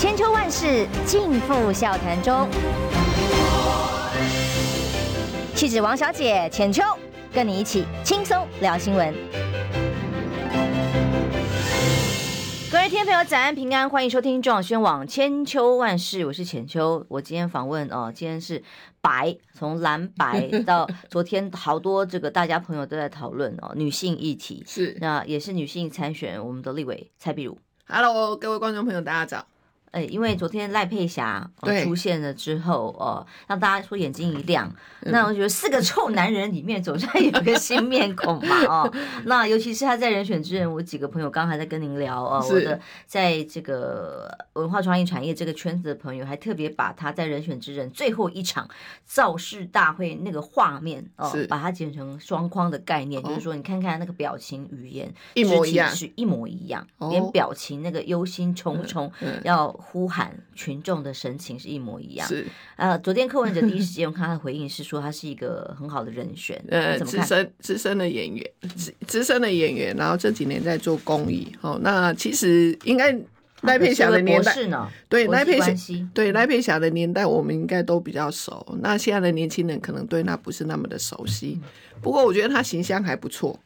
千秋万世尽付笑谈中。气质王小姐浅秋，跟你一起轻松聊新闻。各位听众朋友，早安平安，欢迎收听中广宣网千秋万世，我是浅秋。我今天访问哦，今天是白，从蓝白 到昨天，好多这个大家朋友都在讨论哦，女性议题是，那也是女性参选我们的立委蔡碧如。Hello，各位观众朋友，大家早。哎，因为昨天赖佩霞出现了之后，哦，让大家说眼睛一亮。那我觉得四个臭男人里面总算有个新面孔嘛，哦，那尤其是他在人选之人，我几个朋友刚刚还在跟您聊哦，我的在这个文化创意产业这个圈子的朋友，还特别把他在人选之人最后一场造势大会那个画面哦，把它剪成双框的概念，就是说你看看那个表情语言一模一样，是一模一样，连表情那个忧心忡忡要。呼喊群众的神情是一模一样。是，呃，昨天柯文哲第一时间我看他的回应是说，他是一个很好的人选。呃，资深资深的演员，资资深的演员，然后这几年在做公益。哦，那其实应该赖佩霞的年代，对赖佩霞，对赖佩霞的年代，我们应该都比较熟。那现在的年轻人可能对那不是那么的熟悉。不过我觉得他形象还不错。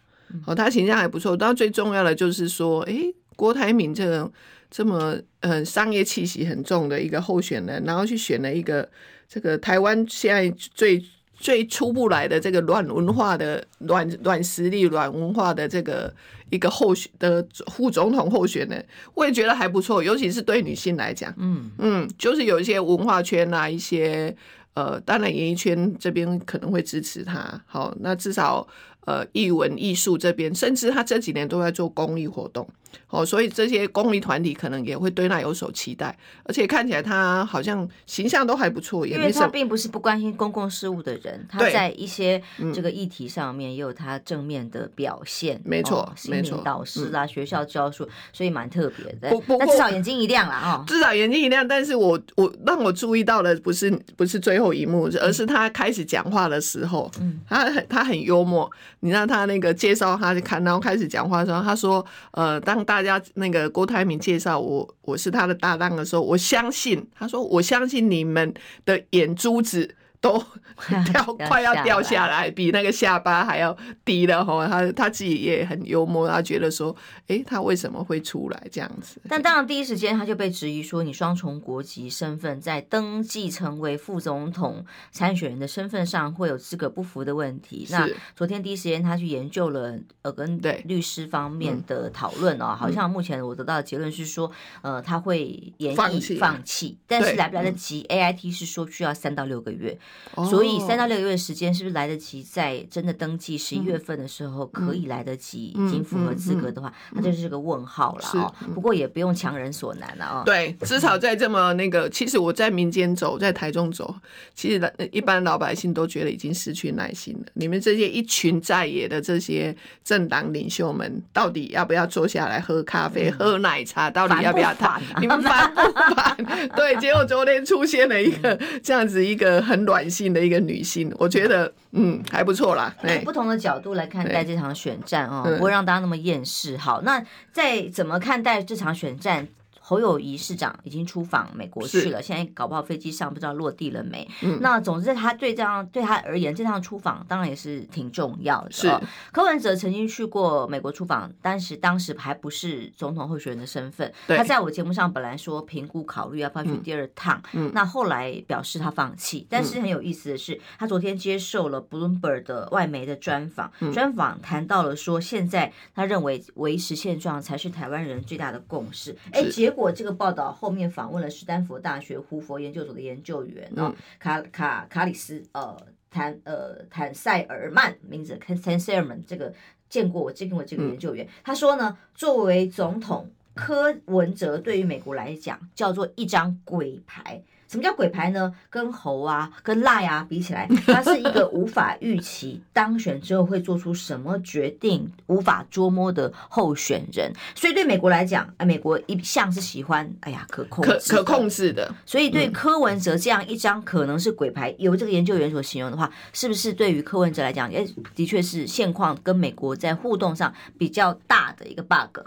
哦，他形象还不错。但最重要的就是说，哎，郭台铭这个。这么嗯商业气息很重的一个候选人，然后去选了一个这个台湾现在最最出不来的这个软文化的软软实力软文化的这个一个候选的副总统候选人，我也觉得还不错，尤其是对女性来讲，嗯。嗯，就是有一些文化圈啊，一些呃，当然演艺圈这边可能会支持他，好，那至少呃艺文艺术这边，甚至他这几年都在做公益活动。哦，所以这些公益团体可能也会对他有所期待，而且看起来他好像形象都还不错。因为他并不是不关心公共事务的人，他在一些这个议题上面也有他正面的表现。没错，哦、心灵导师啊，学校教书，所以蛮特别的。但至少眼睛一亮了啊，至少眼睛一亮。但是我我让我注意到的不是不是最后一幕，而是他开始讲话的时候，嗯，他很他很幽默。你让他那个介绍他看，然后开始讲话的时候，他说，呃，当大家那个郭台铭介绍我，我是他的搭档的时候，我相信他说，我相信你们的眼珠子。都 掉快要掉下来，比那个下巴还要低了哈。他他自己也很幽默，他觉得说，哎、欸，他为什么会出来这样子？但当然第一时间他就被质疑说，你双重国籍身份在登记成为副总统参选人的身份上会有资格不符的问题。那昨天第一时间他去研究了呃跟律师方面的讨论哦，好像目前我得到的结论是说，呃，他会演绎放弃，但是来不来得及？AIT 是说需要三到六个月。所以三到六个月的时间是不是来得及？在真的登记十一月份的时候可以来得及，已经符合资格的话，那就是个问号了哦。不过也不用强人所难了哦。对，至少在这么那个，其实我在民间走，在台中走，其实一般老百姓都觉得已经失去耐心了。你们这些一群在野的这些政党领袖们，到底要不要坐下来喝咖啡、喝奶茶？到底要不要谈？你们烦不烦？对，结果昨天出现了一个这样子一个很软性的一个女性，我觉得嗯还不错啦。不同的角度来看待这场选战哦，不会让大家那么厌世。好，那在怎么看待这场选战？侯友宜市长已经出访美国去了，现在搞不好飞机上不知道落地了没。嗯、那总之，他对这样对他而言，这趟出访当然也是挺重要的。是柯文哲曾经去过美国出访，但是当时还不是总统候选人的身份。他在我节目上本来说评估考虑要不要去第二趟，嗯、那后来表示他放弃。但是很有意思的是，他昨天接受了 Bloomberg 的外媒的专访，专访谈到了说，现在他认为维持现状才是台湾人最大的共识。哎，结果。果这个报道后面访问了史丹佛大学胡佛研究所的研究员，嗯、卡卡卡里斯呃坦呃坦塞尔曼名字坦塞尔曼这个见过我见过这个研究员，嗯、他说呢，作为总统柯文哲对于美国来讲叫做一张鬼牌。什么叫鬼牌呢？跟猴啊、跟赖啊比起来，它是一个无法预期当选之后会做出什么决定、无法捉摸的候选人。所以对美国来讲，哎，美国一向是喜欢哎呀可控可可控制的。所以对柯文哲这样一张可能是鬼牌，由这个研究员所形容的话，是不是对于柯文哲来讲，也的确是现况跟美国在互动上比较大的一个 bug？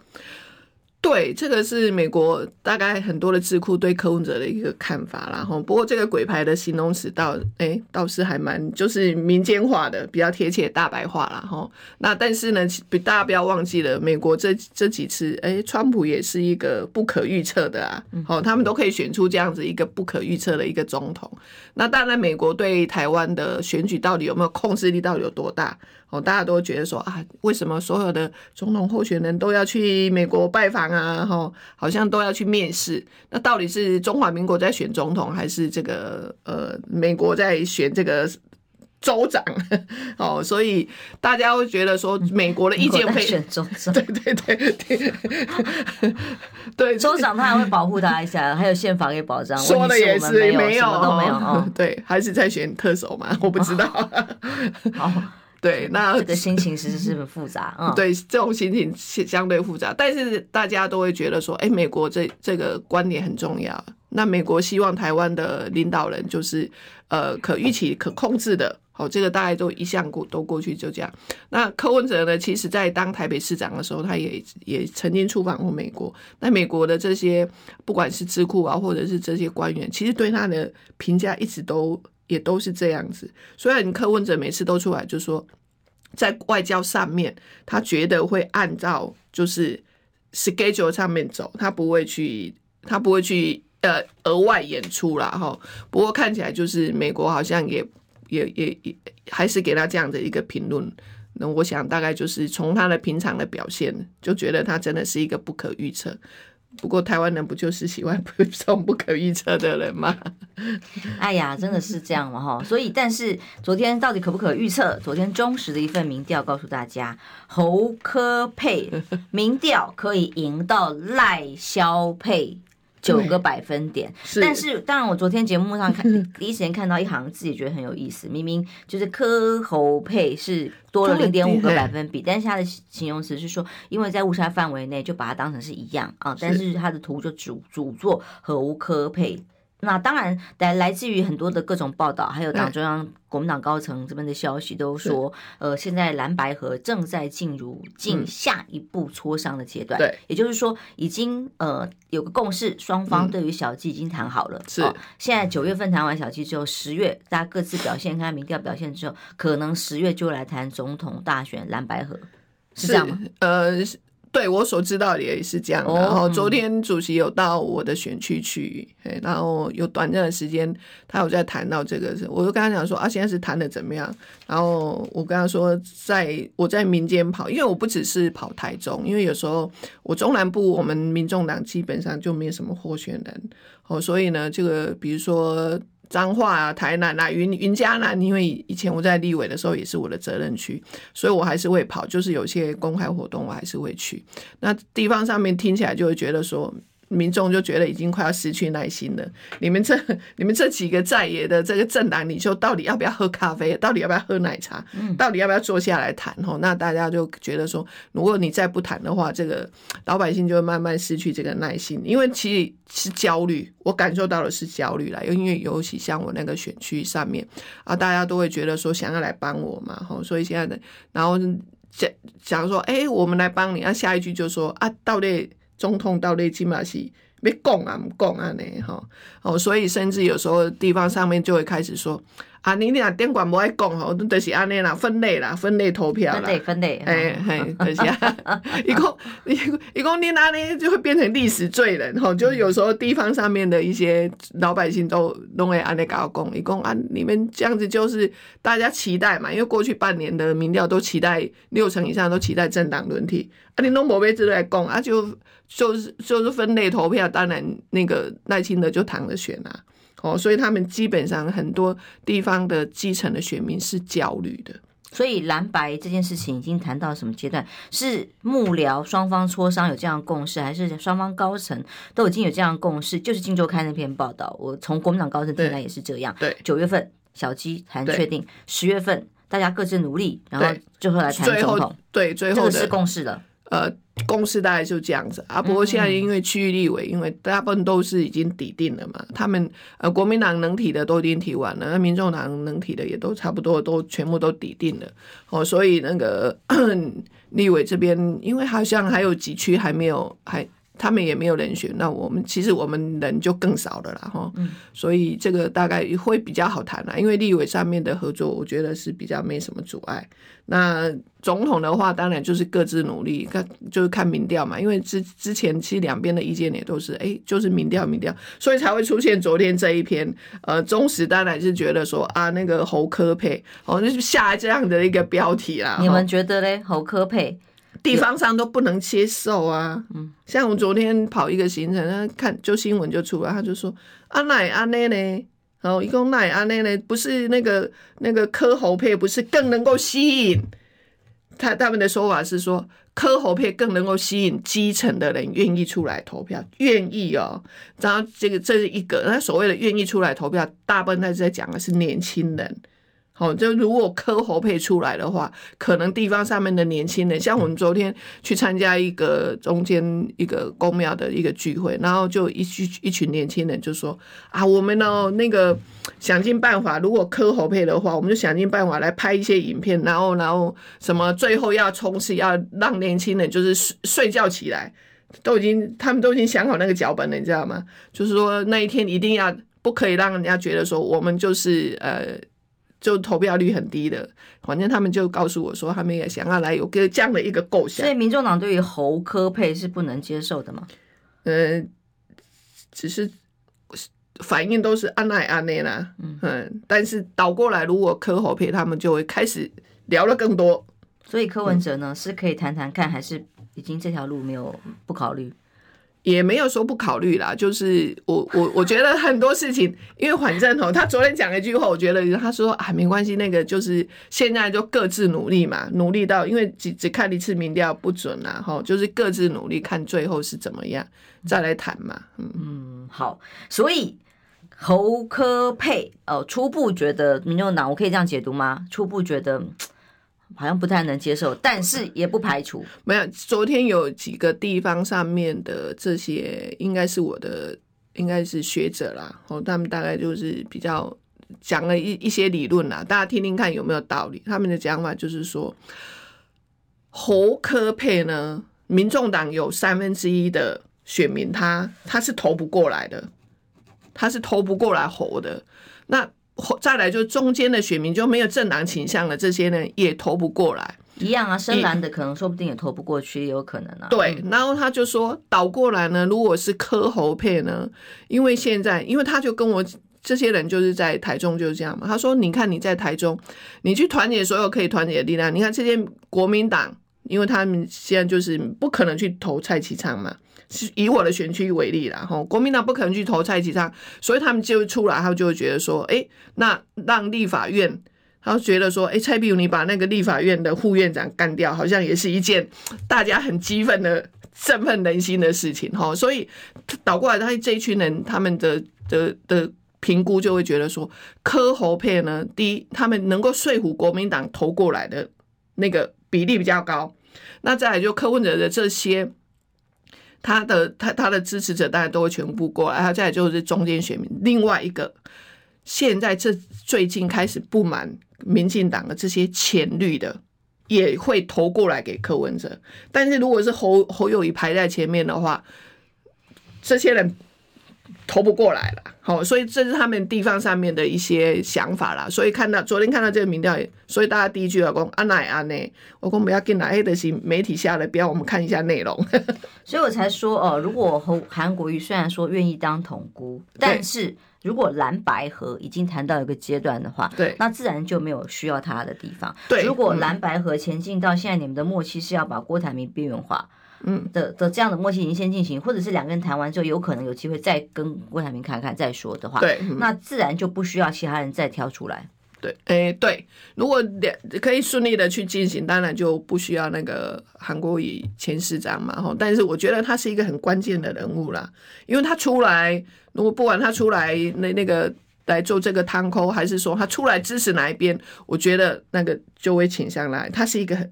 对，这个是美国大概很多的智库对柯文哲的一个看法，然后不过这个鬼牌的形容词倒哎倒是还蛮就是民间化的，比较贴切大白话啦哈。那但是呢，大家不要忘记了，美国这这几次哎，川普也是一个不可预测的啊，好，他们都可以选出这样子一个不可预测的一个总统。那当然，美国对台湾的选举到底有没有控制力，到底有多大？哦，大家都觉得说啊，为什么所有的总统候选人都要去美国拜访啊？哈，好像都要去面试。那到底是中华民国在选总统，还是这个呃美国在选这个州长？哦，所以大家会觉得说，美国的意见会选州长。对对对对，对州长他还会保护他一下，还有宪法给保障。说的也是没有，没有都没有。哦，对，还是在选特首嘛？我不知道。好。对，那这个心情其实是很复杂，嗯，对，这种心情相对复杂，但是大家都会觉得说，哎，美国这这个观点很重要。那美国希望台湾的领导人就是呃可预期、可控制的，好，这个大概都一向过都过去就这样。那柯文哲呢，其实在当台北市长的时候，他也也曾经出访过美国。那美国的这些不管是智库啊，或者是这些官员，其实对他的评价一直都。也都是这样子，虽然柯文哲每次都出来就说，在外交上面，他觉得会按照就是 schedule 上面走，他不会去，他不会去呃额外演出啦。哈。不过看起来就是美国好像也也也也还是给他这样的一个评论。那我想大概就是从他的平常的表现，就觉得他真的是一个不可预测。不过台湾人不就是喜欢这种不可预测的人吗？哎呀，真的是这样嘛哈！所以，但是昨天到底可不可预测？昨天中时的一份民调告诉大家，侯科佩民调可以赢到赖肖佩。九个百分点，但是当然，我昨天节目上看 第一时间看到一行字，也觉得很有意思。明明就是科侯配是多了零点五个百分比，但是它的形容词是说，因为在误差范围内，就把它当成是一样啊。但是它的图就主主做侯柯配。那当然，来来自于很多的各种报道，还有党中央、国民党高层这边的消息，都说，呃，现在蓝白合正在进入进下一步磋商的阶段。对，也就是说，已经呃有个共识，双方对于小鸡已经谈好了。是，现在九月份谈完小鸡之后，十月大家各自表现，看民调表现之后，可能十月就来谈总统大选蓝白合，是这样吗？呃。对我所知道的也是这样，然后昨天主席有到我的选区去，然后有短暂的时间，他有在谈到这个，我就跟他讲说啊，现在是谈的怎么样？然后我跟他说，在我在民间跑，因为我不只是跑台中，因为有时候我中南部我们民众党基本上就没有什么候选人，哦，所以呢，这个比如说。彰化啊，台南啊，云云嘉南，因为以前我在立委的时候也是我的责任区，所以我还是会跑，就是有些公开活动我还是会去。那地方上面听起来就会觉得说。民众就觉得已经快要失去耐心了。你们这、你们这几个在野的这个政党领袖，到底要不要喝咖啡？到底要不要喝奶茶？到底要不要坐下来谈？吼，那大家就觉得说，如果你再不谈的话，这个老百姓就会慢慢失去这个耐心。因为其实是焦虑，我感受到的是焦虑啦。因为尤其像我那个选区上面啊，大家都会觉得说想要来帮我嘛，吼，所以现在的然后讲讲说，哎、欸，我们来帮你。那、啊、下一句就说啊，到底。总统到底起码是要讲啊，唔讲啊呢？哈哦，所以甚至有时候地方上面就会开始说啊，你俩电管不爱讲吼，都就是安尼啦，分类啦，分类投票啦，分类分类，哎哎，就是啊，一共一一共你那呢就会变成历史罪人吼，就有时候地方上面的一些老百姓都弄会安尼搞讲，一共啊，你们这样子就是大家期待嘛，因为过去半年的民调都期待六成以上都期待政党轮替，啊，你拢无要这来讲啊就。就是就是分类投票，当然那个耐心的就躺着选啊，哦，所以他们基本上很多地方的基层的选民是焦虑的。所以蓝白这件事情已经谈到什么阶段？是幕僚双方磋商有这样的共识，还是双方高层都已经有这样的共识？就是《镜周刊》那篇报道，我从国民党高层听来也是这样。对，九月份小鸡谈确定，十月份大家各自努力，然后最后来谈总统。对，最后这个是共识了。呃，公司大概就这样子啊。不过现在因为区域立委，因为大部分都是已经抵定了嘛，他们呃国民党能提的都已经提完了，那民众党能提的也都差不多都全部都抵定了。哦，所以那个 立委这边，因为好像还有几区还没有还他们也没有人选，那我们其实我们人就更少了啦，哈。所以这个大概会比较好谈啦，因为立委上面的合作，我觉得是比较没什么阻碍。那总统的话，当然就是各自努力，看就是看民调嘛。因为之之前其实两边的意见也都是，哎，就是民调民调，所以才会出现昨天这一篇。呃，中时当然是觉得说啊，那个侯科佩，哦，就是下这样的一个标题啦。你们觉得嘞？侯柯配？地方上都不能接受啊，嗯，像我昨天跑一个行程，他看就新闻就出来，他就说阿奶阿奶呢，哦，一共奶阿奶呢，不是那个那个科侯配，不是更能够吸引他他们的说法是说科侯配更能够吸引基层的人愿意出来投票，愿意哦，然后这个这是一个，他所谓的愿意出来投票，大部分他是在讲的是年轻人。好，就如果柯侯配出来的话，可能地方上面的年轻人，像我们昨天去参加一个中间一个公庙的一个聚会，然后就一群一群年轻人就说啊，我们呢那个想尽办法，如果柯侯配的话，我们就想尽办法来拍一些影片，然后然后什么最后要冲刺，要让年轻人就是睡睡觉起来，都已经他们都已经想好那个脚本了，你知道吗？就是说那一天一定要不可以让人家觉得说我们就是呃。就投票率很低的，反正他们就告诉我说，他们也想要来有个这样的一个构想。所以，民众党对于侯科配是不能接受的吗？呃，只是反应都是按奈安内啦，嗯，但是倒过来，如果柯侯配，他们就会开始聊了更多。所以，柯文哲呢，是可以谈谈看，还是已经这条路没有不考虑？也没有说不考虑啦，就是我我我觉得很多事情，因为反正哦，他昨天讲了一句话，我觉得他说啊，没关系，那个就是现在就各自努力嘛，努力到因为只只看一次民调不准啦，哈，就是各自努力，看最后是怎么样再来谈嘛，嗯嗯，好，所以侯科佩哦，初步觉得民众党，我可以这样解读吗？初步觉得。好像不太能接受，但是也不排除。没有，昨天有几个地方上面的这些，应该是我的，应该是学者啦。哦，他们大概就是比较讲了一一些理论啦，大家听听看有没有道理。他们的讲法就是说，侯科佩呢，民众党有三分之一的选民他，他他是投不过来的，他是投不过来侯的。那再来就中间的选民就没有政党倾向了，这些人也投不过来，一样啊，深蓝的可能说不定也投不过去，也有可能啊。对，然后他就说倒过来呢，如果是柯侯配呢，因为现在，因为他就跟我这些人就是在台中就是这样嘛，他说你看你在台中，你去团结所有可以团结的力量，你看这些国民党，因为他们现在就是不可能去投蔡其昌嘛。以我的选区为例啦，吼，国民党不可能去投蔡其昌，所以他们就出来，他就会觉得说，哎、那让立法院，他觉得说，哎、蔡壁如你把那个立法院的副院长干掉，好像也是一件大家很激愤的、振奋人心的事情，吼，所以倒过来，他这一群人他们的的的评估就会觉得说，柯侯配呢，第一，他们能够说服国民党投过来的那个比例比较高，那再来就柯文哲的这些。他的他他的支持者当然都会全部过来，他再来就是中间选民。另外一个，现在这最近开始不满民进党的这些浅绿的，也会投过来给柯文哲。但是如果是侯侯友宜排在前面的话，这些人。投不过来了，好，所以这是他们地方上面的一些想法啦。所以看到昨天看到这个民调，所以大家第一句话讲阿奶阿奶，我讲不要跟哪黑的行媒体下的标，我们看一下内容。所以我才说哦，如果韩韩国瑜虽然说愿意当统姑，但是如果蓝白河已经谈到一个阶段的话，对，那自然就没有需要他的地方。对，如果蓝白河前进到现在，你们的默契是要把郭台铭边缘化。嗯的的这样的默契已经先进行，或者是两个人谈完之后，有可能有机会再跟郭台铭看看再说的话，对，嗯、那自然就不需要其他人再挑出来。对，哎、欸，对，如果两可以顺利的去进行，当然就不需要那个韩国瑜前市长嘛，哈。但是我觉得他是一个很关键的人物啦，因为他出来，如果不管他出来那那个来做这个汤口，还是说他出来支持哪一边，我觉得那个就会倾向来，他是一个很。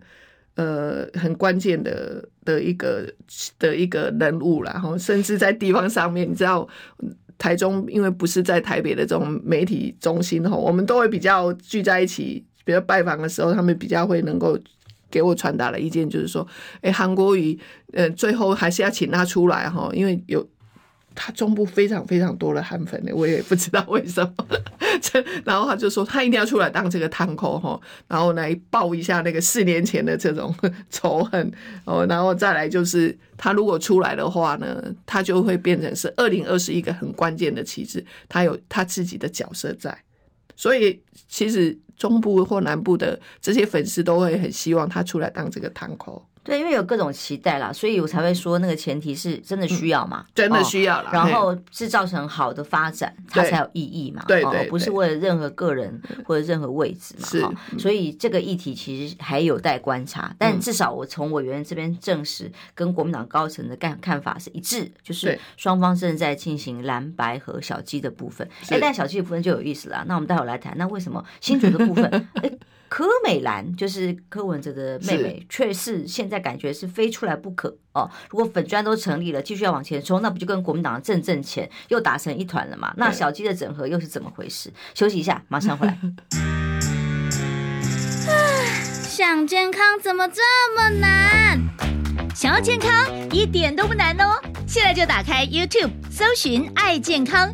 呃，很关键的的一个的一个人物啦，然后甚至在地方上面，你知道，台中因为不是在台北的这种媒体中心吼，我们都会比较聚在一起，比如拜访的时候，他们比较会能够给我传达的意见，就是说，哎，韩国瑜，呃，最后还是要请他出来哈，因为有。他中部非常非常多的韩粉呢，我也不知道为什么。然后他就说他一定要出来当这个堂口哈，然后来报一下那个四年前的这种 仇恨哦，然后再来就是他如果出来的话呢，他就会变成是二零二四一个很关键的旗帜，他有他自己的角色在，所以其实中部或南部的这些粉丝都会很希望他出来当这个堂口。对，因为有各种期待啦，所以我才会说那个前提是真的需要嘛，嗯、真的需要啦、哦，然后是造成好的发展，它才有意义嘛，对对，对，哦，不是为了任何个人或者任何位置嘛，哈、哦，所以这个议题其实还有待观察，但至少我从委员这边证实，跟国民党高层的看看法是一致，就是双方正在进行蓝白和小鸡的部分，哎，但小鸡的部分就有意思了，那我们待会来谈，那为什么新竹的部分，哎？柯美兰就是柯文哲的妹妹，却是现在感觉是非出来不可哦。如果粉砖都成立了，继续要往前冲，那不就跟国民党的正正前又打成一团了吗？那小鸡的整合又是怎么回事？休息一下，马上回来。想健康怎么这么难？想要健康一点都不难哦！现在就打开 YouTube，搜寻“爱健康”，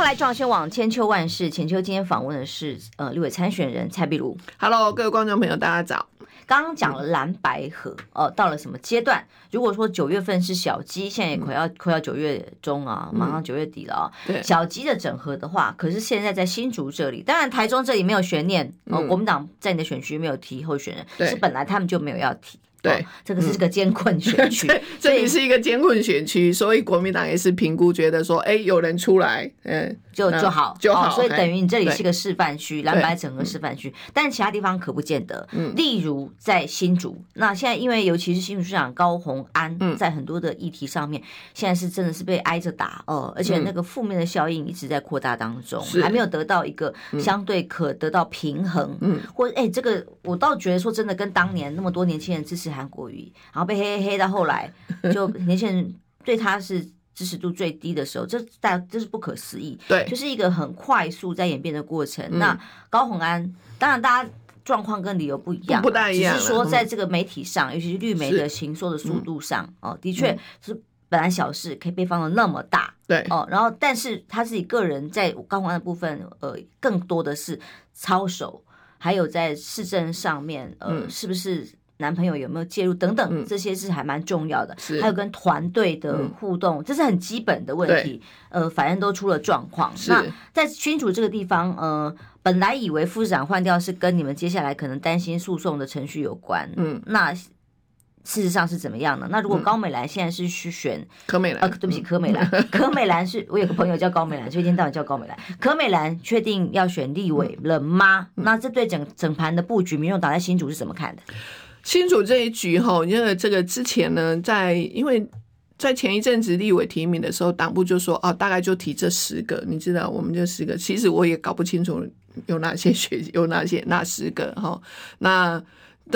后来，壮宣网千秋万世，浅秋今天访问的是呃立委参选人蔡壁如。Hello，各位观众朋友，大家早。刚刚讲了蓝白河，哦、呃，到了什么阶段？如果说九月份是小鸡，现在也快要快要九月中啊，马上九月底了啊、嗯。小鸡的整合的话，可是现在在新竹这里，当然台中这里没有悬念，呃，国民党在你的选区没有提候选人，是本来他们就没有要提。对、哦，这个是个艰困选区，嗯、这里是一个艰困选区，所以国民党也是评估觉得说，哎，有人出来，嗯。就就好。就好，哦，所以等于你这里是个示范区，蓝白整个示范区，但其他地方可不见得。嗯，例如在新竹，那现在因为尤其是新竹市长高虹安，在很多的议题上面，现在是真的是被挨着打哦，而且那个负面的效应一直在扩大当中，还没有得到一个相对可得到平衡。嗯，或哎，这个我倒觉得说真的，跟当年那么多年轻人支持韩国瑜，然后被黑黑黑到后来，就年轻人对他是。支持度最低的时候，这大这是不可思议，对，就是一个很快速在演变的过程。嗯、那高虹安，当然大家状况跟理由不一样，不大一样，只是说在这个媒体上，嗯、尤其是绿媒的行说的速度上，哦，的确是本来小事可以被放的那么大，对，哦，然后但是他自己个人在高宏安的部分，呃，更多的是操守，还有在市政上面，呃，嗯、是不是？男朋友有没有介入等等，这些是还蛮重要的。还有跟团队的互动，这是很基本的问题。呃，反正都出了状况。那在新竹这个地方，呃，本来以为副市长换掉是跟你们接下来可能担心诉讼的程序有关。嗯，那事实上是怎么样呢？那如果高美兰现在是去选柯美兰，呃，对不起，柯美兰，柯美兰是我有个朋友叫高美兰，所以一天到晚叫高美兰。柯美兰确定要选立委了吗？那这对整整盘的布局，民众党在新竹是怎么看的？新竹这一局哈，因为这个之前呢，在因为在前一阵子立委提名的时候，党部就说哦，大概就提这十个，你知道，我们这十个，其实我也搞不清楚有哪些学，有哪些那十个哈。那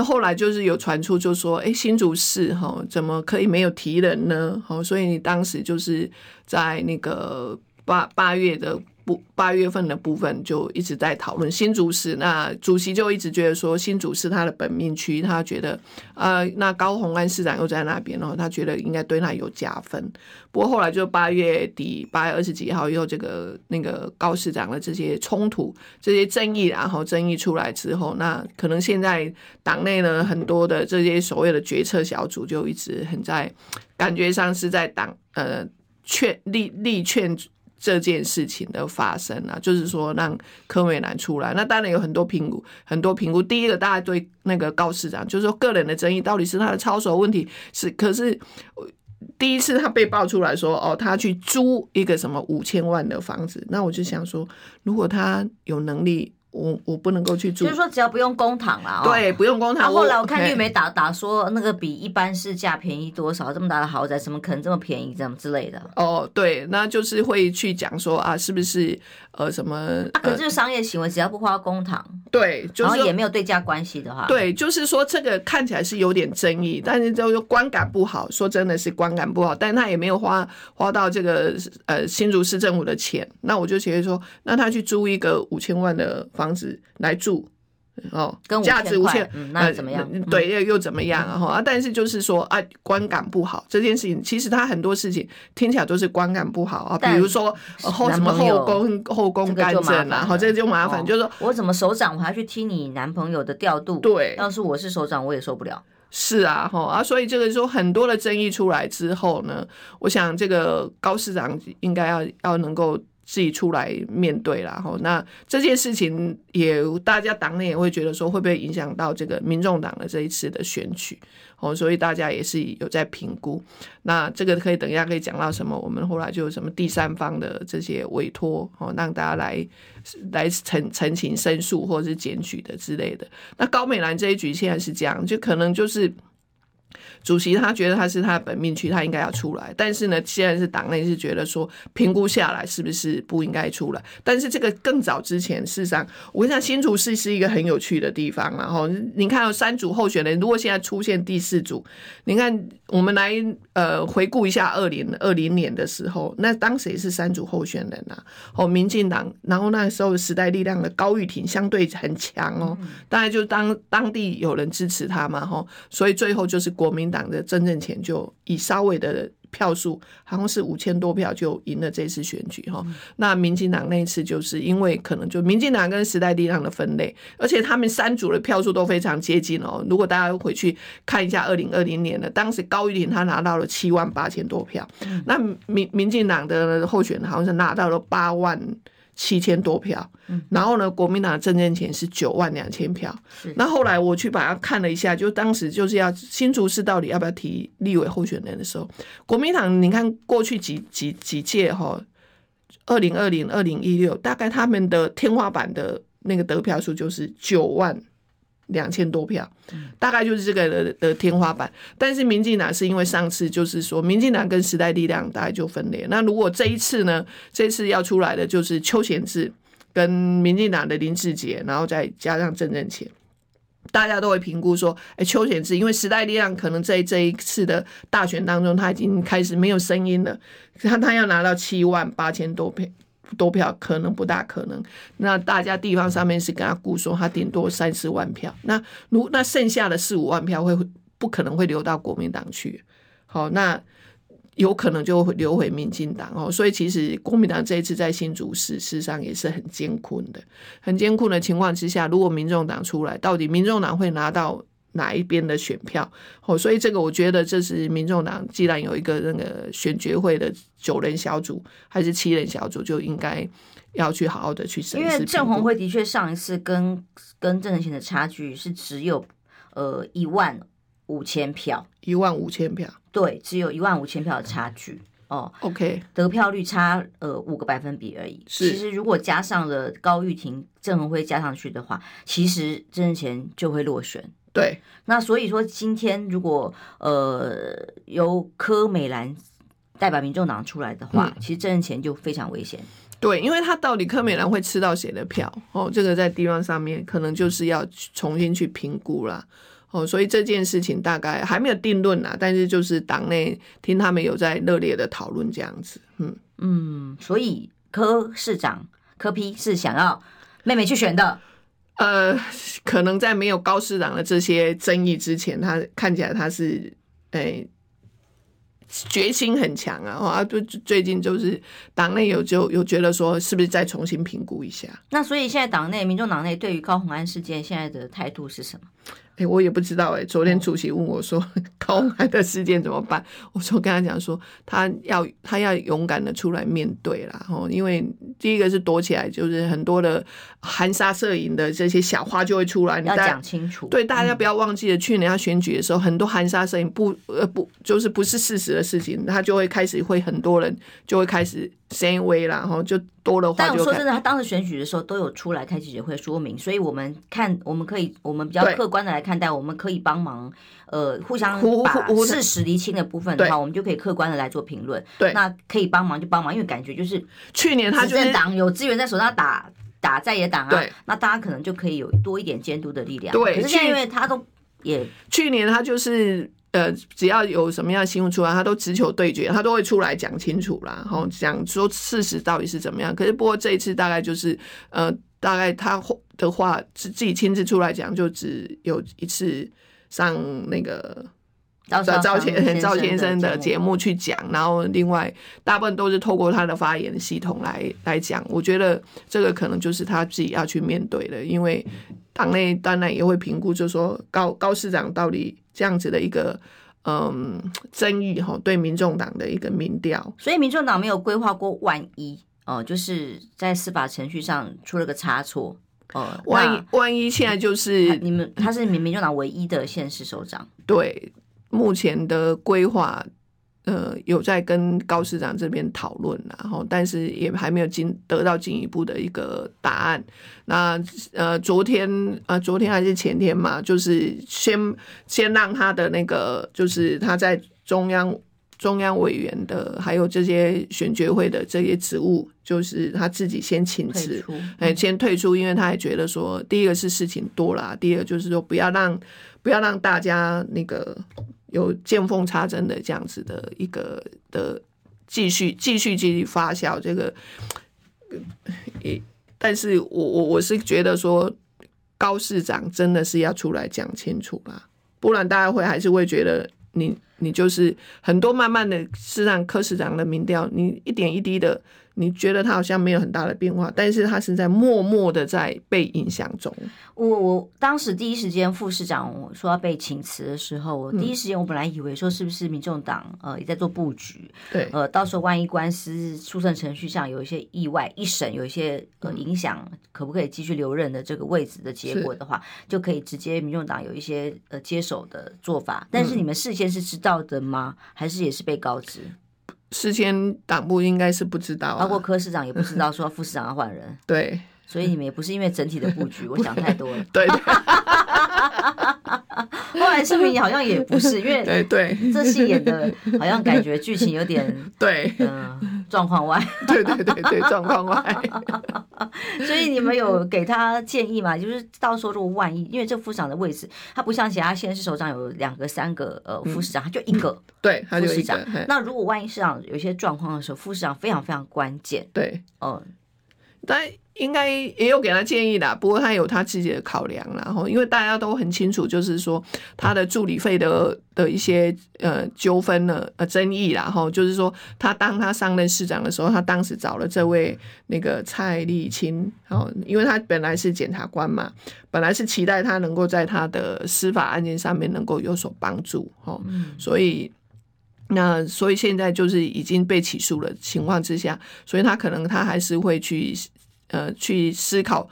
后来就是有传出，就说哎，新竹市哈，怎么可以没有提人呢？好，所以你当时就是在那个八八月的。不，八月份的部分就一直在讨论新竹市，那主席就一直觉得说新竹是他的本命区，他觉得呃，那高虹安市长又在那边，然后他觉得应该对他有加分。不过后来就八月底八月二十几号以后，这个那个高市长的这些冲突、这些争议，然后争议出来之后，那可能现在党内呢很多的这些所谓的决策小组就一直很在感觉上是在党呃劝力力劝。这件事情的发生啊，就是说让柯美兰出来，那当然有很多评估，很多评估。第一个，大家对那个高市长，就是说个人的争议，到底是他的操守问题是？可是第一次他被爆出来说，哦，他去租一个什么五千万的房子，那我就想说，如果他有能力我我不能够去住。就是说，只要不用公帑啦，对，不用公帑。后来我看绿媒打打说，那个比一般市价便宜多少？这么大的豪宅，怎么可能这么便宜？这样之类的。哦，对，那就是会去讲说啊，是不是呃什么？啊，可是商业行为，只要不花公堂，对，就是、然后也没有对价关系的话，对，就是说这个看起来是有点争议，但是就是观感不好。说真的是观感不好，但他也没有花花到这个呃新竹市政府的钱。那我就觉得说，那他去租一个五千万的房子来住。哦，跟价值无限，嗯，那怎么样？呃、对，又又怎么样啊？哈、嗯、啊！但是就是说啊，观感不好这件事情，其实他很多事情听起来都是观感不好啊。比如说后什么后宫后宫干政啊，哈，这个就麻烦。就是说我怎么首长，我还要去听你男朋友的调度？对，要是我是首长，我也受不了。是啊，哈啊，所以这个说很多的争议出来之后呢，我想这个高市长应该要要能够。自己出来面对了哈，那这件事情也大家党内也会觉得说会不会影响到这个民众党的这一次的选举哦，所以大家也是有在评估。那这个可以等一下可以讲到什么？我们后来就有什么第三方的这些委托哦，让大家来来陈陈情申诉或者是检举的之类的。那高美兰这一局现在是这样，就可能就是。主席他觉得他是他的本命区，他应该要出来。但是呢，现在是党内是觉得说评估下来是不是不应该出来？但是这个更早之前，事实上我跟你讲，新竹市是一个很有趣的地方。然后你看到三组候选人，如果现在出现第四组，你看我们来呃回顾一下二零二零年的时候，那当时也是三组候选人呐。哦，民进党，然后那时候时代力量的高玉婷相对很强哦，当然就当当地有人支持他嘛，吼，所以最后就是国民。党的曾政前就以稍微的票数，好像是五千多票就赢了这次选举哈。那民进党那一次就是因为可能就民进党跟时代力量的分类，而且他们三组的票数都非常接近哦。如果大家回去看一下二零二零年的，当时高玉婷他拿到了七万八千多票，那民民进党的候选人好像是拿到了八万。七千多票，然后呢，国民党的政见钱是九万两千票。那后来我去把它看了一下，就当时就是要新竹市到底要不要提立委候选人的时候，国民党你看过去几几几届哈，二零二零、二零一六，大概他们的天花板的那个得票数就是九万。两千多票，大概就是这个的的天花板。但是民进党是因为上次就是说，民进党跟时代力量大概就分裂。那如果这一次呢，这次要出来的就是邱显志跟民进党的林志杰，然后再加上郑正干，大家都会评估说，哎，邱显志因为时代力量可能在这一次的大选当中，他已经开始没有声音了，他他要拿到七万八千多票。多票可能不大可能，那大家地方上面是跟他估说他顶多三四万票，那如那剩下的四五万票会不可能会流到国民党去，好，那有可能就会流回民进党哦，所以其实国民党这一次在新竹市事实上也是很艰困的，很艰困的情况之下，如果民众党出来，到底民众党会拿到？哪一边的选票？哦，所以这个我觉得这是民众党既然有一个那个选举会的九人小组还是七人小组，就应该要去好好的去审视。因为郑红辉的确上一次跟跟郑正干的差距是只有呃一万五千票，一万五千票，对，只有一万五千票的差距哦。OK，得票率差呃五个百分比而已。是，其实如果加上了高玉婷、郑文辉加上去的话，其实郑正干就会落选。对，那所以说今天如果呃由柯美兰代表民众党出来的话，嗯、其实挣钱就非常危险。对，因为他到底柯美兰会吃到谁的票？哦，这个在地方上面可能就是要重新去评估了。哦，所以这件事情大概还没有定论啦，但是就是党内听他们有在热烈的讨论这样子。嗯嗯，所以柯市长柯批是想要妹妹去选的。呃，可能在没有高市长的这些争议之前，他看起来他是诶、决心很强啊！啊，就最近就是党内有就有觉得说，是不是再重新评估一下？那所以现在党内民众党内对于高虹安事件现在的态度是什么？哎、欸，我也不知道哎、欸。昨天主席问我说：“高买的事件怎么办？”我说：“跟他讲说，他要他要勇敢的出来面对啦。哦，因为第一个是躲起来，就是很多的含沙射影的这些小话就会出来。你要讲清楚，对大家不要忘记了，去年要选举的时候，很多含沙射影不呃不就是不是事实的事情，他就会开始会很多人就会开始。”声威啦，然后就多的话。但我说真的，他当时选举的时候都有出来开记者会说明，所以我们看，我们可以，我们比较客观的来看待，我们可以帮忙，呃，互相把事实厘清的部分的话，我们就可以客观的来做评论。对，那可以帮忙就帮忙，因为感觉就是去年他就是党有资源在手上打打在野党啊，那大家可能就可以有多一点监督的力量。对，可是现在因为他都也去年他就是。呃，只要有什么样的新闻出来，他都直球对决，他都会出来讲清楚啦，然后讲说事实到底是怎么样。可是不过这一次大概就是，呃，大概他的话自自己亲自出来讲，就只有一次上那个赵赵先赵先生的节目去讲，然后另外大部分都是透过他的发言系统来来讲。我觉得这个可能就是他自己要去面对的，因为党内当然也会评估，就是说高高市长到底。这样子的一个嗯争议哈，对民众党的一个民调，所以民众党没有规划过万一哦，就是在司法程序上出了个差错哦，万一万一现在就是你们他是民民众党唯一的县市首长，对目前的规划。呃，有在跟高市长这边讨论，然后但是也还没有进得到进一步的一个答案。那呃，昨天呃，昨天还是前天嘛，就是先先让他的那个，就是他在中央中央委员的，还有这些选举会的这些职务，就是他自己先请辞，哎，先退出，因为他也觉得说，第一个是事情多了，第二个就是说不要让不要让大家那个。有见缝插针的这样子的一个的继续继续继续发酵，这个，但是我我我是觉得说高市长真的是要出来讲清楚吧，不然大家会还是会觉得你你就是很多慢慢的是让柯市长的民调，你一点一滴的。你觉得他好像没有很大的变化，但是他是在默默的在被影响中。我我当时第一时间副市长说要被请辞的时候，我第一时间我本来以为说是不是民众党呃也在做布局，对，呃到时候万一官司诉讼程序上有一些意外一审有一些呃影响，可不可以继续留任的这个位置的结果的话，就可以直接民众党有一些呃接手的做法。但是你们事先是知道的吗？还是也是被告知？事先党部应该是不知道、啊，包括柯市长也不知道说副市长要换人。对，所以你们也不是因为整体的布局，我想太多了。对，对，后来视频好像也不是，因为对对，这戏演的好像感觉剧情有点对，嗯、呃，状况外。对对对对，状况外。所以你们有给他建议吗？就是到时候如果万一，因为这副市长的位置，他不像其他县市首长有两个、三个呃副市长，他就一个。对，他就副市长。那如果万一市长有些状况的时候，副市长非常非常关键。对，嗯，但应该也有给他建议的，不过他有他自己的考量，然后因为大家都很清楚，就是说他的助理费的的一些呃纠纷呢呃争议，然后就是说他当他上任市长的时候，他当时找了这位那个蔡丽清，哦，因为他本来是检察官嘛，本来是期待他能够在他的司法案件上面能够有所帮助，哦，所以那所以现在就是已经被起诉了情况之下，所以他可能他还是会去。呃，去思考，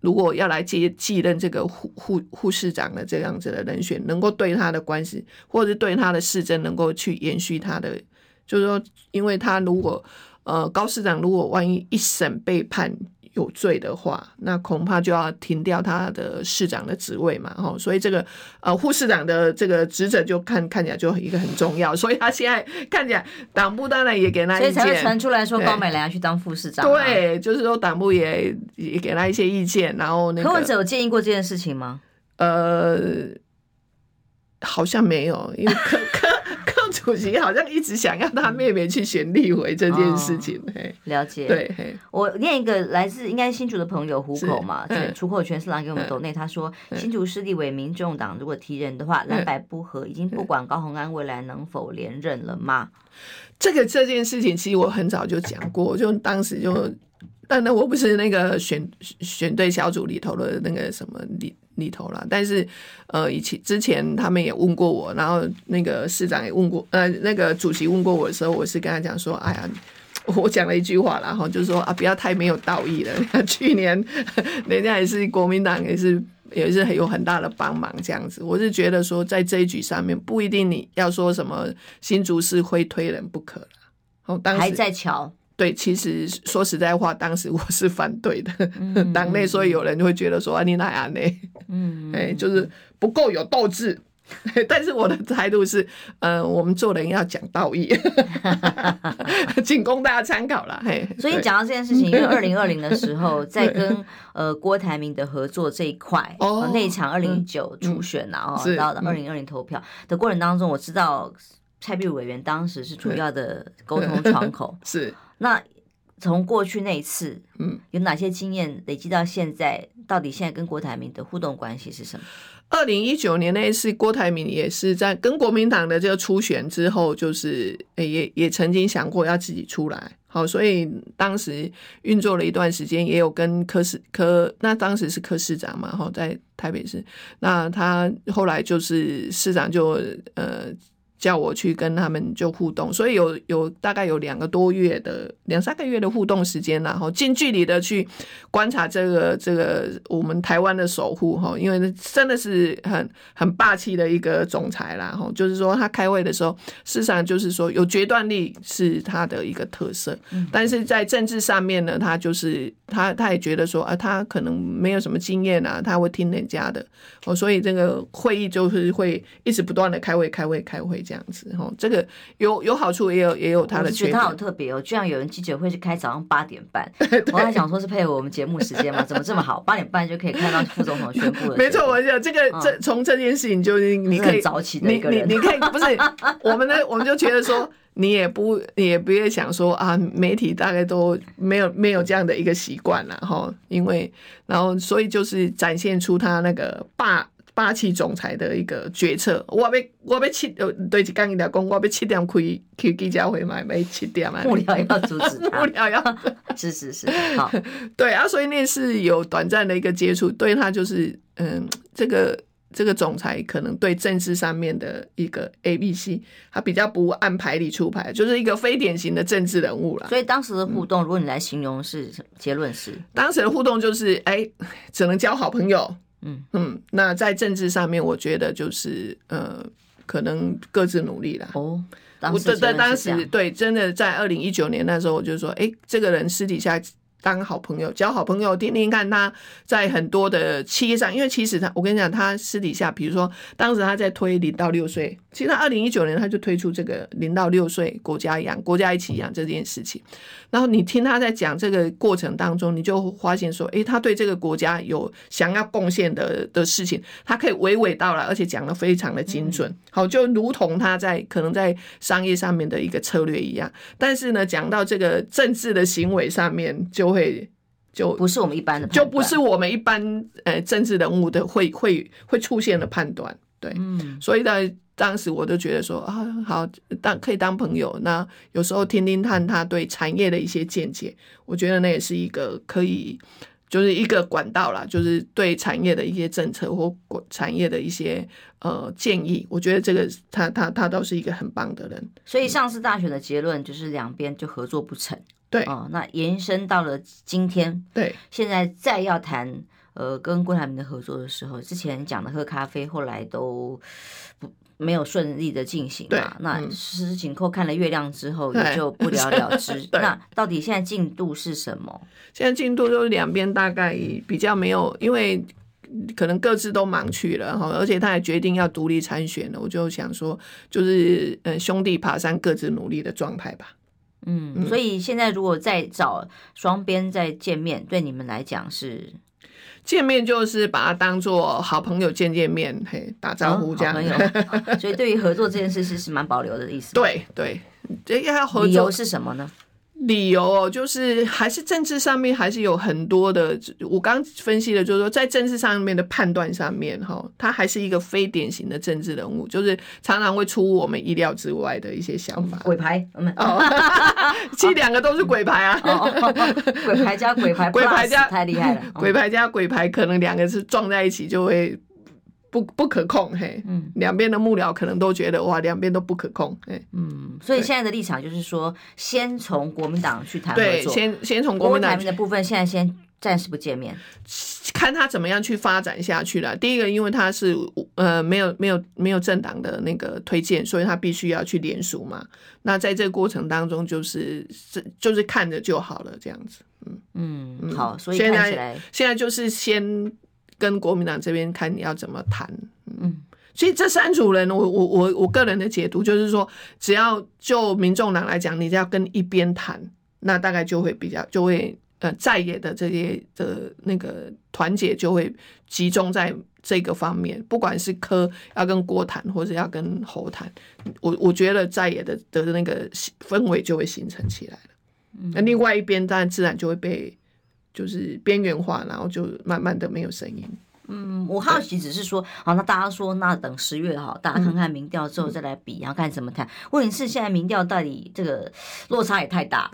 如果要来接继任这个护护护士长的这样子的人选，能够对他的官司，或者是对他的市政，能够去延续他的，就是说，因为他如果呃高市长如果万一一审被判。有罪的话，那恐怕就要停掉他的市长的职位嘛，吼，所以这个呃副市长的这个职责就看看起来就一个很重要，所以他现在看起来党部当然也给他意见，所以才会传出来说高美兰要去当副市长，对，就是说党部也也给他一些意见，然后那个柯文哲有建议过这件事情吗？呃，好像没有，因为柯 柯。主席好像一直想要他妹妹去选立委这件事情，哦、了解。对，我念一个来自应该新竹的朋友虎口嘛，出口全是狼给我们抖内，他说新竹市立委民众党如果提人的话，蓝白不合，已经不管高鸿安未来能否连任了吗？这个这件事情其实我很早就讲过，就当时就。但那我不是那个选选对小组里头的那个什么里里头啦，但是呃，以前之前他们也问过我，然后那个市长也问过，呃，那个主席问过我的时候，我是跟他讲说，哎呀，我讲了一句话，然后就是说啊，不要太没有道义了。去年人家也是国民党，也是也是很有很大的帮忙这样子。我是觉得说，在这一局上面，不一定你要说什么新竹市会推人不可了。哦，当时还在瞧。对，其实说实在话，当时我是反对的，嗯、党内所以有人就会觉得说啊，你哪样呢？嗯，哎，就是不够有斗志。但是我的态度是，呃，我们做人要讲道义，仅供大家参考了。嘿，所以讲到这件事情，因为二零二零的时候，在跟呃郭台铭的合作这一块，哦，那一场二零一九初选呐，哦，到二零二零投票的过程当中，我知道蔡壁如委员当时是主要的沟通窗口。是，那从过去那一次，嗯，有哪些经验累积到现在？到底现在跟郭台铭的互动关系是什么？二零一九年那一次，郭台铭也是在跟国民党的这个初选之后，就是也也曾经想过要自己出来，好，所以当时运作了一段时间，也有跟柯市柯，那当时是柯市长嘛，哈，在台北市，那他后来就是市长就呃。叫我去跟他们就互动，所以有有大概有两个多月的两三个月的互动时间，然后近距离的去观察这个这个我们台湾的守护哈，因为真的是很很霸气的一个总裁啦哈，就是说他开会的时候，事实上就是说有决断力是他的一个特色，但是在政治上面呢，他就是他他也觉得说啊，他可能没有什么经验啊，他会听人家的哦，所以这个会议就是会一直不断的开会开会开会。这样子哈，这个有有好处，也有也有他的缺点。我觉得他好特别哦，居然有人记者会是开早上八点半，我还想说是配合我们节目时间嘛？怎么这么好？八点半就可以看到副总统宣布了。没错，我想这个这从这件事情就你可以早起的一个人，你你可以不是我们呢？我们就觉得说你也不你也不要想说啊，媒体大概都没有没有这样的一个习惯了哈，因为然后所以就是展现出他那个霸。霸气总裁的一个决策，我要我要七，对，刚一条讲，我要七点开开记者会嘛，要七点嘛，幕僚要阻止他，幕僚要，是是是，好，对啊，所以那是有短暂的一个接触，对他就是，嗯，这个这个总裁可能对政治上面的一个 A B C，他比较不按牌理出牌，就是一个非典型的政治人物了。所以当时的互动，嗯、如果你来形容是结论是，当时的互动就是，哎、欸，只能交好朋友。嗯嗯，那在政治上面，我觉得就是呃，可能各自努力啦。哦，我在在当时对，真的在二零一九年那时候，我就说，哎、欸，这个人私底下。当好朋友，交好朋友，听听看他在很多的企业上，因为其实他，我跟你讲，他私底下，比如说当时他在推零到六岁，其实他二零一九年他就推出这个零到六岁国家养，国家一起养这件事情。然后你听他在讲这个过程当中，你就发现说，诶，他对这个国家有想要贡献的的事情，他可以娓娓道来，而且讲的非常的精准。好，就如同他在可能在商业上面的一个策略一样。但是呢，讲到这个政治的行为上面就。会就不是我们一般的，就不是我们一般呃政治人物的会会会出现的判断，对，嗯，所以在当时我就觉得说啊，好当可以当朋友，那有时候听听看他对产业的一些见解，我觉得那也是一个可以就是一个管道啦，就是对产业的一些政策或产业的一些呃建议，我觉得这个他他他倒是一个很棒的人。所以上次大选的结论就是两边就合作不成。对哦，那延伸到了今天，对，现在再要谈呃跟郭台铭的合作的时候，之前讲的喝咖啡，后来都不没有顺利的进行嘛。那十指紧扣看了月亮之后，也就不了了之。那到底现在进度是什么？现在进度就是两边大概比较没有，因为可能各自都忙去了哈，而且他也决定要独立参选了。我就想说，就是嗯兄弟爬山各自努力的状态吧。嗯，所以现在如果再找双边再见面，对你们来讲是见面就是把它当做好朋友见见面，嘿，打招呼这样。哦、朋友，所以对于合作这件事是是蛮保留的意思。对对，这要合作理由是什么呢？理由哦，就是还是政治上面还是有很多的。我刚分析的就是说，在政治上面的判断上面，哈，他还是一个非典型的政治人物，就是常常会出我们意料之外的一些想法。鬼牌，我们哦，其实两个都是鬼牌啊，鬼牌加鬼牌，鬼牌加太厉害了，鬼牌加鬼牌，可能两个是撞在一起就会。不不可控，嘿，嗯，两边的幕僚可能都觉得哇，两边都不可控，嘿，嗯，所以现在的立场就是说，先从国民党去谈合作，对，先先从国民党的部分，现在先暂时不见面。看他怎么样去发展下去了。第一个，因为他是呃没有没有没有政党的那个推荐，所以他必须要去联署嘛。那在这个过程当中，就是是就是看着就好了，这样子。嗯嗯，好，所以现在现在就是先跟国民党这边看你要怎么谈。嗯，所以这三组人，我我我我个人的解读就是说，只要就民众党来讲，你只要跟一边谈，那大概就会比较就会。呃，在野的这些的那个团结就会集中在这个方面，不管是柯要跟郭谈，或者要跟侯谈，我我觉得在野的的那个氛围就会形成起来了。那另外一边当然自然就会被就是边缘化，然后就慢慢的没有声音。嗯，我好奇只是说，好，那大家说，那等十月哈，大家看看民调之后再来比，然后看怎么谈。问题是现在民调到底这个落差也太大，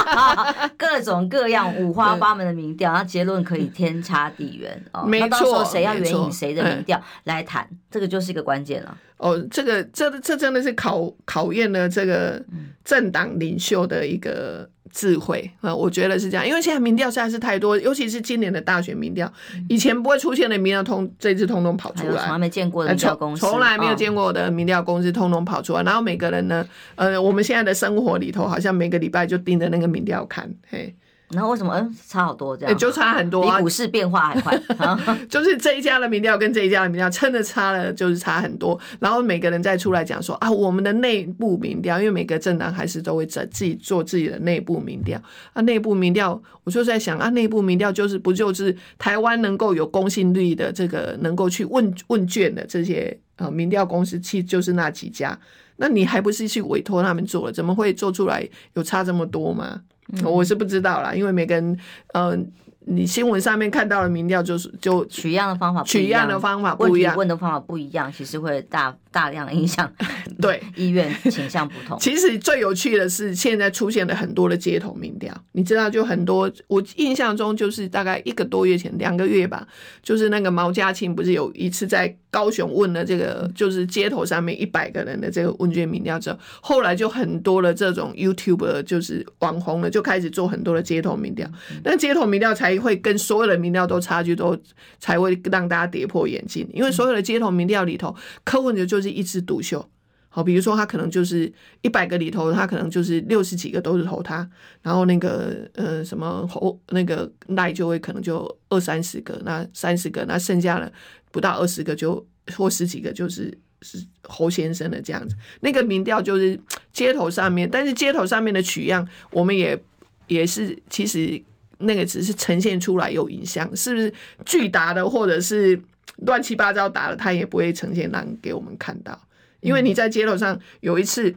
各种各样五花八门的民调，然后结论可以天差地远哦。没错，那到时候谁要援引谁的民调来谈，这个就是一个关键了。哦，这个这这真的是考考验了这个政党领袖的一个。智慧啊，我觉得是这样，因为现在民调实在是太多，尤其是今年的大选民调，以前不会出现的民调通，这次通通跑出来，从来没见过的民调公司，从来没有见过的民调公司通通跑出来，然后每个人呢，呃，我们现在的生活里头，好像每个礼拜就盯着那个民调看，嘿。然后为什么嗯差好多这样？就差很多啊，比股市变化还快。就是这一家的民调跟这一家的民调真的差了，就是差很多。然后每个人再出来讲说啊，我们的内部民调，因为每个政党还是都会在自己做自己的内部民调啊。内部民调，我就在想啊，内部民调就是不就是台湾能够有公信力的这个能够去问问卷的这些啊民调公司，其实就是那几家。那你还不是去委托他们做了？怎么会做出来有差这么多吗？我是不知道啦，因为每个人，嗯、呃，你新闻上面看到的民调就是就取样的方法不一样，取样的方法不一样，问的方法不一样，其实会大大量影响 对医院倾向不同。其实最有趣的是，现在出现了很多的街头民调，你知道，就很多。我印象中就是大概一个多月前，两个月吧，就是那个毛家庆不是有一次在。高雄问了这个，就是街头上面一百个人的这个问卷民调之后，后来就很多的这种 YouTuber 就是网红了，就开始做很多的街头民调。那街头民调才会跟所有的民调都差距都才会让大家跌破眼镜，因为所有的街头民调里头，柯文哲就是是一枝独秀。好，比如说他可能就是一百个里头，他可能就是六十几个都是投他，然后那个呃什么侯那个赖就会可能就二三十个，那三十个，那剩下的不到二十个就或十几个就是是侯先生的这样子。那个民调就是街头上面，但是街头上面的取样，我们也也是其实那个只是呈现出来有影像，是不是巨大的或者是乱七八糟打了，他也不会呈现让给我们看到。因为你在街头上有一次，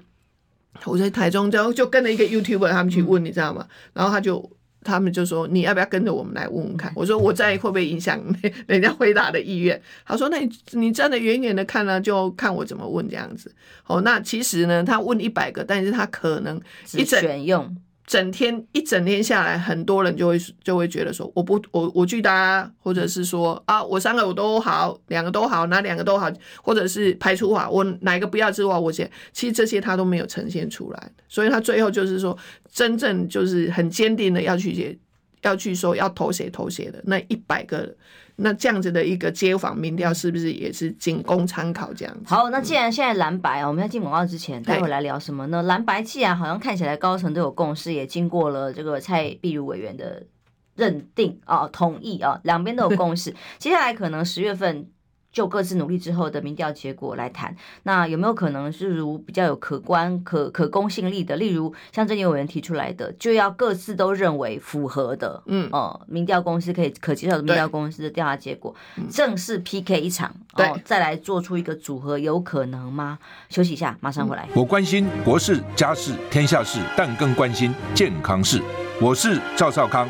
我在台中就就跟了一个 YouTuber 他们去问，你知道吗？然后他就他们就说，你要不要跟着我们来问问看？我说我在会不会影响 人家回答的意愿？他说那你你站得远远的看呢，就看我怎么问这样子。哦，那其实呢，他问一百个，但是他可能一整选用。整天一整天下来，很多人就会就会觉得说，我不我我拒答，或者是说啊，我三个我都好，两个都好，哪两个都好，或者是排除法，我哪一个不要之外，我先其实这些他都没有呈现出来，所以他最后就是说，真正就是很坚定的要去要去说要投谁投谁的那一百个。那这样子的一个街访民调是不是也是仅供参考这样子？好，那既然现在蓝白啊，我们在进广告之前，待会来聊什么呢？蓝白既然好像看起来高层都有共识，也经过了这个蔡壁如委员的认定啊，同意啊，两边都有共识。接下来可能十月份。就各自努力之后的民调结果来谈，那有没有可能是如比较有可观、可可公信力的？例如像这些委员提出来的，就要各自都认为符合的，嗯哦，民调公司可以可接受的民调公司的调查结果，正式 PK 一场，哦，再来做出一个组合，有可能吗？休息一下，马上回来。我关心国事、家事、天下事，但更关心健康事。我是赵少康。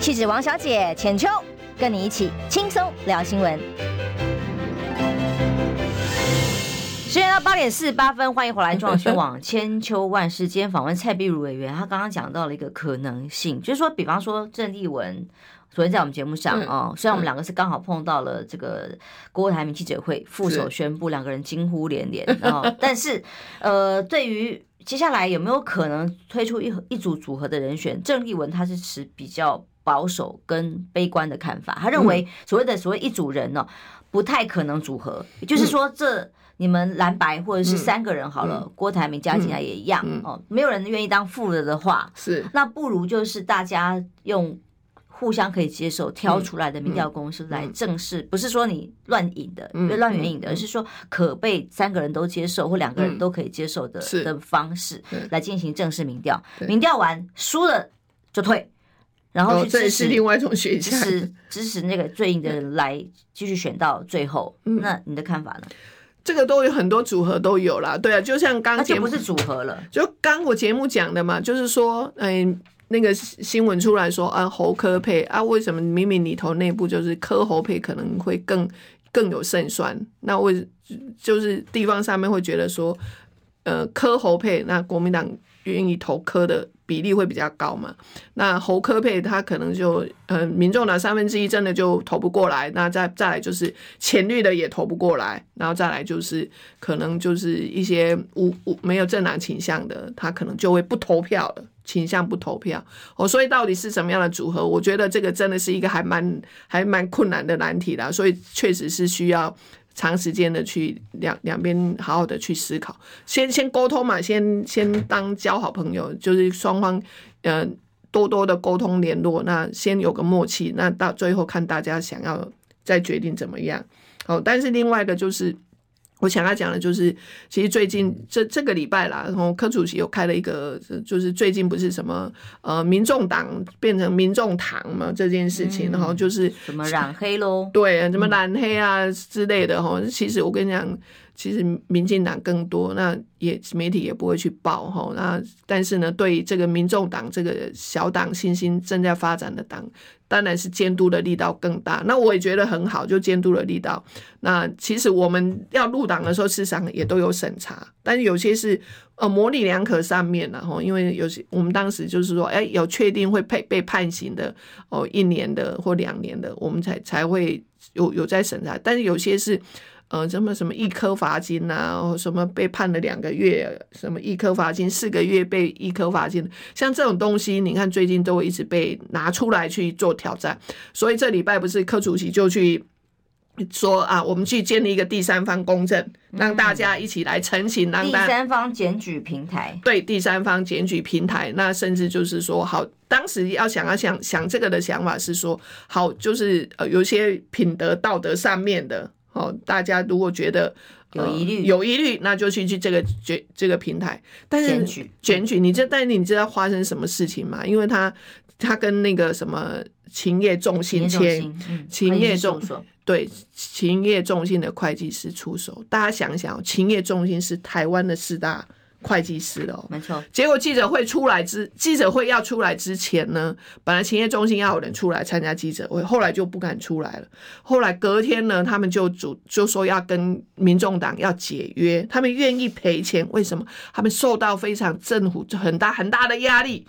气质王小姐浅秋，跟你一起轻松聊新闻。时间到八点四十八分，欢迎回来，中广新闻网千秋万世。今天访问蔡碧如委员，他刚刚讲到了一个可能性，就是说，比方说郑丽文昨天在我们节目上啊、哦，虽然我们两个是刚好碰到了这个郭台铭记者会，副手宣布两个人惊呼连连，然后，但是呃，对于接下来有没有可能推出一一组组合的人选，郑丽文他是持比较保守跟悲观的看法，他认为所谓的所谓一组人呢、哦，不太可能组合，也就是说这。你们蓝白或者是三个人好了，嗯、郭台铭加进来也一样、嗯。嗯、哦，没有人愿意当副的的话，是。那不如就是大家用互相可以接受挑出来的民调公司来正式，不是说你乱引的，别乱援引的，而是说可被三个人都接受或两个人都可以接受的、嗯、的方式来进行正式民调。民调完输了就退，然后去支持、哦、另外一种选项，支持支持那个最硬的人来继续选到最后。嗯、那你的看法呢？这个都有很多组合都有啦，对啊，就像刚节目不是组合了，就刚我节目讲的嘛，就是说，嗯、哎，那个新闻出来说啊，侯科配啊，为什么明明里头内部就是科侯配可能会更更有胜算？那为就是地方上面会觉得说，呃，科侯配，那国民党愿意投科的。比例会比较高嘛？那侯科配他可能就，嗯、民众的三分之一真的就投不过来。那再再来就是浅绿的也投不过来，然后再来就是可能就是一些无无没有政党倾向的，他可能就会不投票了，倾向不投票。哦，所以到底是什么样的组合？我觉得这个真的是一个还蛮还蛮困难的难题啦。所以确实是需要。长时间的去两两边好好的去思考，先先沟通嘛，先先当交好朋友，就是双方呃多多的沟通联络，那先有个默契，那到最后看大家想要再决定怎么样。好，但是另外一个就是。我想要讲的就是，其实最近这这个礼拜啦，然后柯主席又开了一个，就是最近不是什么呃，民众党变成民众党嘛这件事情，然后就是什么染黑喽，对，什么染黑啊之类的哈。其实我跟你讲。其实民进党更多，那也媒体也不会去报哈。那但是呢，对这个民众党这个小党新兴正在发展的党，当然是监督的力道更大。那我也觉得很好，就监督的力道。那其实我们要入党的时候，事实上也都有审查，但是有些是呃模棱两可上面的哈。因为有些我们当时就是说，哎，有确定会被被判刑的哦，一年的或两年的，我们才才会有有在审查。但是有些是。呃，什么什么一颗罚金呐、啊，什么被判了两个月，什么一颗罚金四个月被一颗罚金，像这种东西，你看最近都会一直被拿出来去做挑战。所以这礼拜不是柯主席就去说啊，我们去建立一个第三方公证，让大家一起来澄清，让第三方检举平台。对，第三方检举平台，那甚至就是说，好，当时要想要想想这个的想法是说，好，就是呃，有些品德道德上面的。哦，大家如果觉得有疑虑，有疑虑，那就去去这个这这个平台。但是检举检举，你这但是你知道发生什么事情吗？因为他他跟那个什么勤业重心签，勤业重对勤业重心的会计师出手。大家想想，勤业重心是台湾的四大。会计师的哦，没错。结果记者会出来之，记者会要出来之前呢，本来勤业中心要有人出来参加记者会，后来就不敢出来了。后来隔天呢，他们就主就说要跟民众党要解约，他们愿意赔钱。为什么？他们受到非常政府很大很大的压力。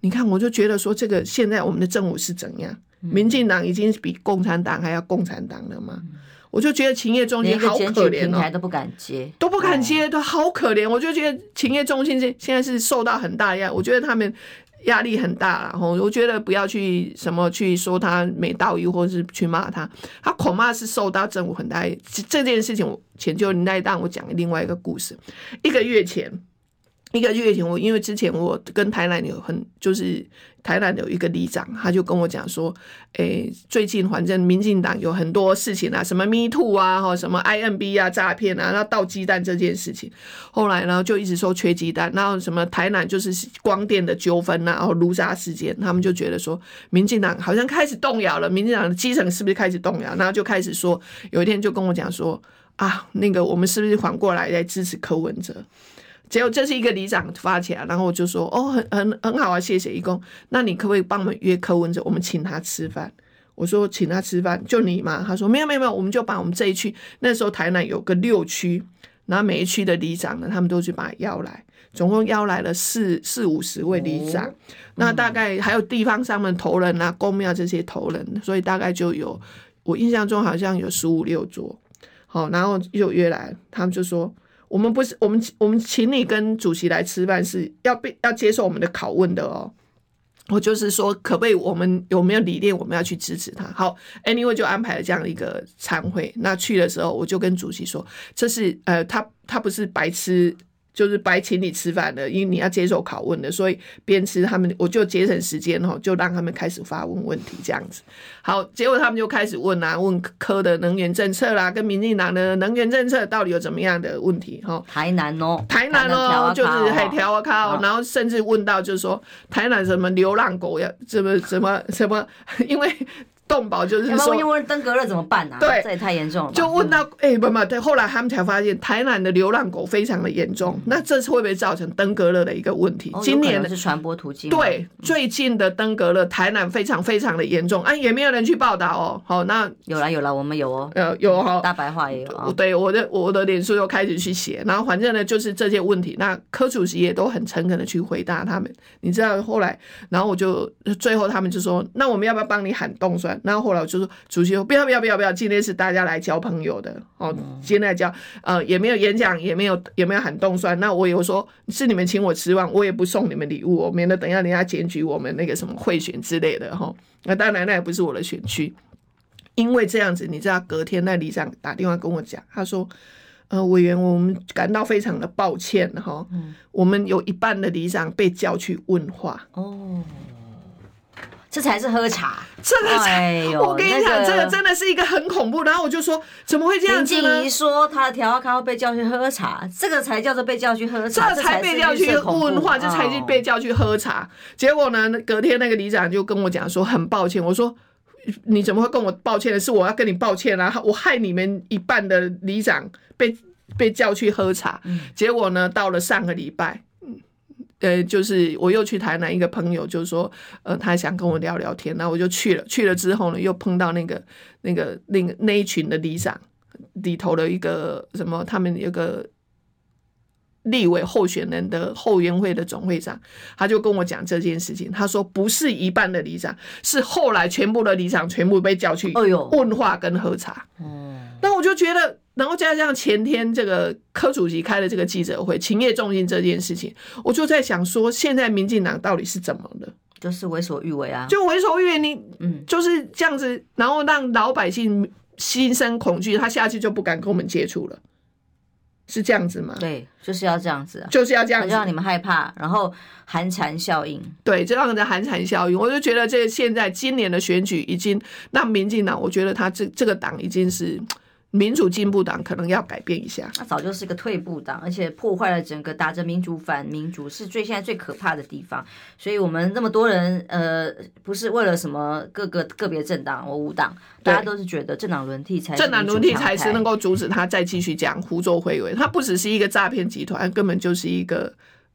你看，我就觉得说，这个现在我们的政府是怎样？民进党已经比共产党还要共产党了吗？我就觉得勤业中心好可怜哦，平台都不敢接，都不敢接，都好可怜。我就觉得勤业中心现现在是受到很大压，我觉得他们压力很大。然后我觉得不要去什么去说他没道义，或者是去骂他，他恐怕是受到政府很大。这件事情我前就那一档我讲另外一个故事，一个月前。一个月前，我因为之前我跟台南有很就是台南有一个里长，他就跟我讲说，诶，最近反正民进党有很多事情啊，什么 Me Too 啊，哈，什么 IMB 啊，诈骗啊，然后倒鸡蛋这件事情，后来呢就一直说缺鸡蛋，然后什么台南就是光电的纠纷呐，然后卢渣事件，他们就觉得说，民进党好像开始动摇了，民进党的基层是不是开始动摇？然后就开始说，有一天就跟我讲说，啊，那个我们是不是缓过来来支持柯文哲？结果这是一个里长发起来，然后我就说哦，很很很好啊，谢谢义工。那你可不可以帮我们约柯文哲？我们请他吃饭。我说请他吃饭，就你嘛？他说没有没有没有，我们就把我们这一区那时候台南有个六区，然后每一区的里长呢，他们都去把他邀来，总共邀来了四四五十位里长，哦、那大概还有地方上面头人啊、公庙这些头人，所以大概就有我印象中好像有十五六桌，好，然后又约来，他们就说我们不是我们我们请你跟主席来吃饭是要被要接受我们的拷问的哦。我就是说，可不可以？我们有没有理念？我们要去支持他。好，anyway 就安排了这样一个餐会。那去的时候，我就跟主席说，这是呃，他他不是白痴。就是白请你吃饭的，因为你要接受拷问的，所以边吃他们，我就节省时间哈，就让他们开始发问问题这样子。好，结果他们就开始问啊，问科的能源政策啦，跟民进党的能源政策到底有怎么样的问题哈？台南哦，台南哦，就是海条啊靠，然后甚至问到就是说台南什么流浪狗呀怎么怎么什么，因为。动保就是说，问一问登革热怎么办呢？啊？对，这也太严重了。就问到，哎、嗯，不不，对，后来他们才发现台南的流浪狗非常的严重，嗯、那这次会不会造成登革热的一个问题？哦、今年的是传播途径。对，最近的登革热，台南非常非常的严重，啊，也没有人去报道哦。好，那有了有了，我们有哦，呃，有哈，大白话也有、哦。对，我的我的脸书又开始去写，然后反正呢就是这些问题，那柯主席也都很诚恳的去回答他们。你知道后来，然后我就最后他们就说，那我们要不要帮你喊冻蒜？然后后来我就说。主席说不要不要不要不要，今天是大家来交朋友的哦，今天来交呃也没有演讲，也没有也没有喊动算。那我有说是你们请我吃饭，我也不送你们礼物，我免得等一下人家检举我们那个什么贿选之类的哈。那当然那也不是我的选区，因为这样子，你知道隔天那里长打电话跟我讲，他说呃委员，我们感到非常的抱歉哈，我们有一半的里长被叫去问话哦。这才是喝茶，这个才，哎，我跟你讲，那個、这个真的是一个很恐怖。然后我就说，怎么会这样子呢？林静怡说他的调咖被叫去喝茶，这个才叫做被叫去喝茶，这才被叫去问话，这才是被叫去喝茶。结果呢，隔天那个里长就跟我讲说，很抱歉。我说，你怎么会跟我抱歉的？是我要跟你抱歉啊！我害你们一半的里长被被叫去喝茶。结果呢，到了上个礼拜。呃，就是我又去台南，一个朋友就说，呃，他想跟我聊聊天，那我就去了。去了之后呢，又碰到那个那个那个那一群的里长里头的一个什么，他们有个立委候选人的后援会的总会长，他就跟我讲这件事情。他说不是一半的里长，是后来全部的里长全部被叫去问话跟喝茶。哦，那我就觉得。然后加上前天这个柯主席开的这个记者会，勤业重信这件事情，我就在想说，现在民进党到底是怎么了？就是为所欲为啊！就为所欲为，你嗯，就是这样子，然后让老百姓心生恐惧，他下去就不敢跟我们接触了，是这样子吗？对，就是要这样子，啊就是要这样子，让你们害怕，然后寒蝉效应，对，就让人家寒蝉效应。我就觉得这现在今年的选举已经让民进党，我觉得他这这个党已经是。民主进步党可能要改变一下，他早就是个退步党，而且破坏了整个打着民主反民主是最现在最可怕的地方。所以，我们那么多人，呃，不是为了什么各个个别政党或无党，大家都是觉得政党轮替才政党轮替才是能够阻止他再继续讲胡作非为。他不只是一个诈骗集团，根本就是一个。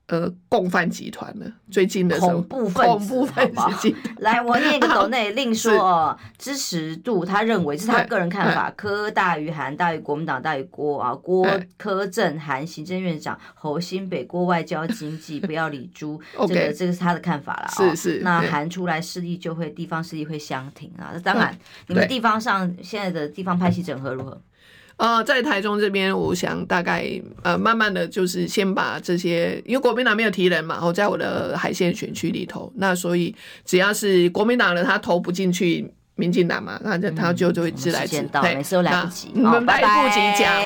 呃，共犯集团呢？最近的恐怖分子，恐怖分子。来，我念一个 抖内另说哦，支持度，他认为是他个人看法，柯大于韩，大于国民党，大于郭啊，郭柯正韩行政院长侯新北，郭外交经济，不要理朱，这个这个是他的看法了。是是，那韩出来势力就会地方势力会相挺啊。那当然，你们地方上现在的地方派系整合如何？呃，在台中这边，我想大概呃，慢慢的就是先把这些，因为国民党没有提人嘛，我在我的海线选区里头，那所以只要是国民党的，他投不进去民进党嘛，那就他就就会自来自。时间到，每次都来不及，我们来不及讲。